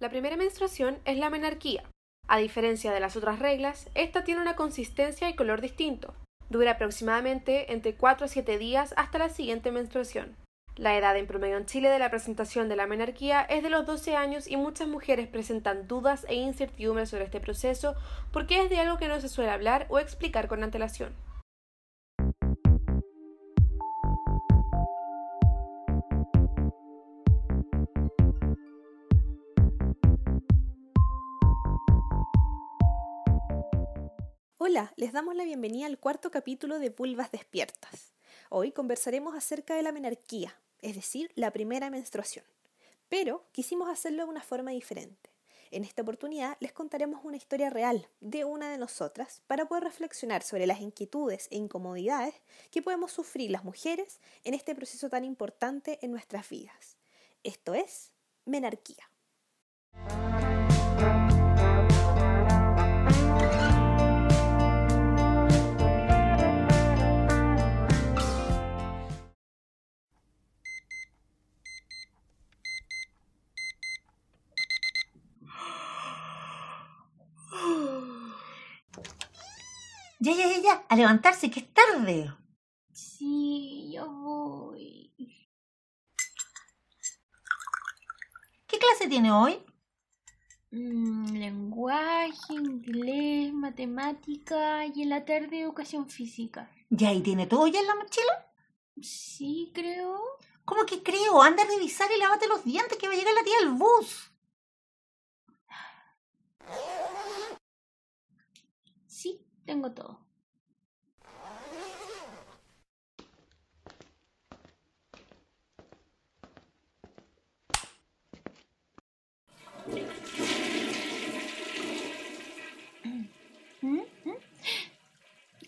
La primera menstruación es la menarquía. A diferencia de las otras reglas, esta tiene una consistencia y color distinto. Dura aproximadamente entre 4 a 7 días hasta la siguiente menstruación. La edad en promedio en Chile de la presentación de la menarquía es de los 12 años y muchas mujeres presentan dudas e incertidumbres sobre este proceso porque es de algo que no se suele hablar o explicar con antelación. Hola, les damos la bienvenida al cuarto capítulo de Pulvas Despiertas. Hoy conversaremos acerca de la menarquía, es decir, la primera menstruación. Pero quisimos hacerlo de una forma diferente. En esta oportunidad les contaremos una historia real de una de nosotras para poder reflexionar sobre las inquietudes e incomodidades que podemos sufrir las mujeres en este proceso tan importante en nuestras vidas. Esto es menarquía. Ya, ya, ya, ya, a levantarse, que es tarde. Sí, ya voy. ¿Qué clase tiene hoy? Mm, lenguaje, inglés, matemática y en la tarde educación física. ¿Ya y tiene todo ya en la mochila? Sí, creo. ¿Cómo que creo? Anda a revisar y lávate los dientes que va a llegar la tía al bus. Tengo todo.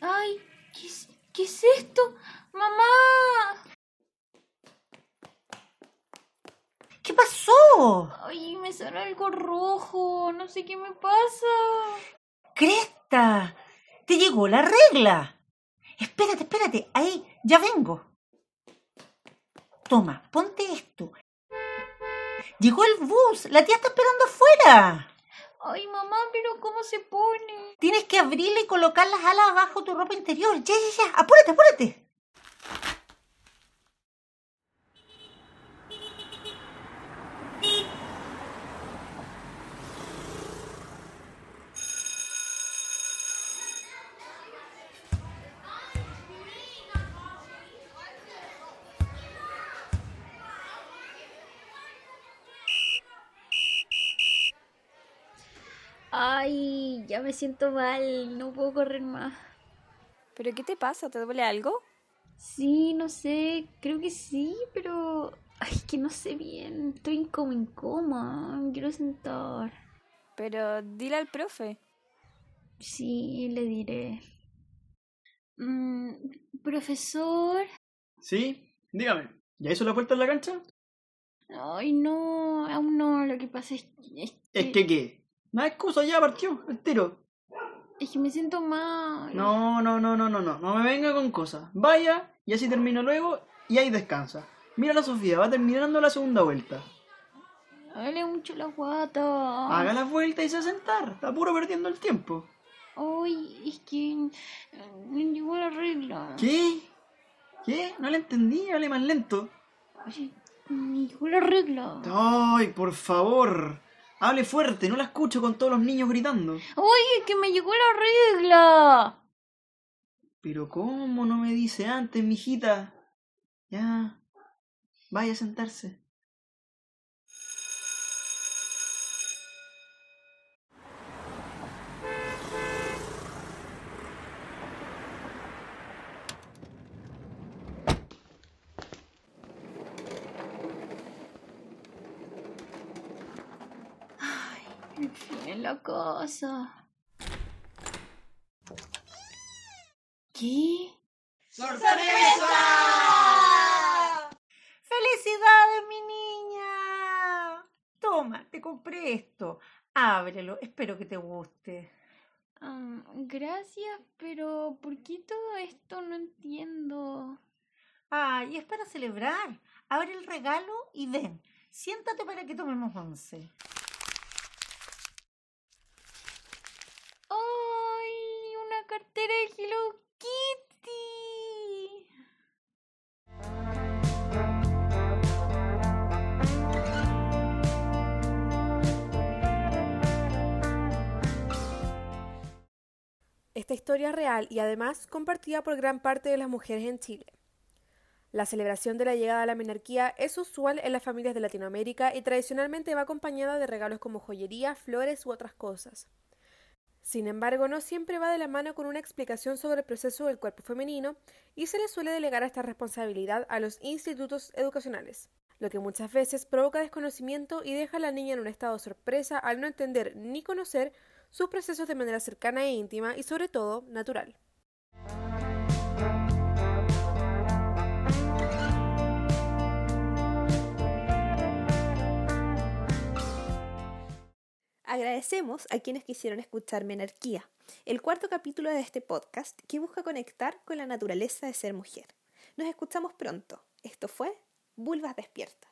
Ay, ¿qué es, qué es esto? ¡Mamá! ¿Qué pasó? Ay, me sale algo rojo. No sé qué me pasa. Cresta, te llegó la regla. Espérate, espérate, ahí, ya vengo. Toma, ponte esto. Llegó el bus, la tía está esperando afuera. Ay, mamá, pero ¿cómo se pone? Tienes que abrirla y colocar las alas abajo tu ropa interior. Ya, ya, ya, apúrate, apúrate. Ay, ya me siento mal. No puedo correr más. ¿Pero qué te pasa? ¿Te duele algo? Sí, no sé. Creo que sí, pero... Ay, que no sé bien. Estoy como en coma. Me quiero sentar. Pero dile al profe. Sí, le diré. Mm, profesor. Sí, dígame. ¿Ya hizo la vuelta en la cancha? Ay, no. Aún no. Lo que pasa es que... Es que, Es que qué. No hay excusa, ya partió, el tiro. es que me siento mal. No, no, no, no, no, no. No me venga con cosas. Vaya y así termino luego y ahí descansa. Mira la Sofía, va terminando la segunda vuelta. Duele mucho la guata. Haga la vuelta y se a sentar. Está puro perdiendo el tiempo. Ay, es que... Me llegó la regla. ¿Qué? ¿Qué? No le entendí, hable más lento. Ay, me llegó la regla. Ay, por favor. Hable fuerte, no la escucho con todos los niños gritando. Oye, que me llegó la regla. Pero ¿cómo no me dice antes, mijita? Ya. Vaya a sentarse. En fin, en la casa. ¿Qué? ¡Felicidades, mi niña! Toma, te compré esto. Ábrelo, espero que te guste. Ah, gracias, pero ¿por qué todo esto? No entiendo. Ay, es para celebrar. Abre el regalo y ven. Siéntate para que tomemos once. Cartera Hello Kitty. Esta historia es real y además compartida por gran parte de las mujeres en Chile. La celebración de la llegada a la menarquía es usual en las familias de Latinoamérica y tradicionalmente va acompañada de regalos como joyería, flores u otras cosas. Sin embargo, no siempre va de la mano con una explicación sobre el proceso del cuerpo femenino y se le suele delegar esta responsabilidad a los institutos educacionales, lo que muchas veces provoca desconocimiento y deja a la niña en un estado de sorpresa al no entender ni conocer sus procesos de manera cercana e íntima y sobre todo natural. Agradecemos a quienes quisieron escuchar Menarquía, el cuarto capítulo de este podcast que busca conectar con la naturaleza de ser mujer. Nos escuchamos pronto. Esto fue Vulvas Despiertas.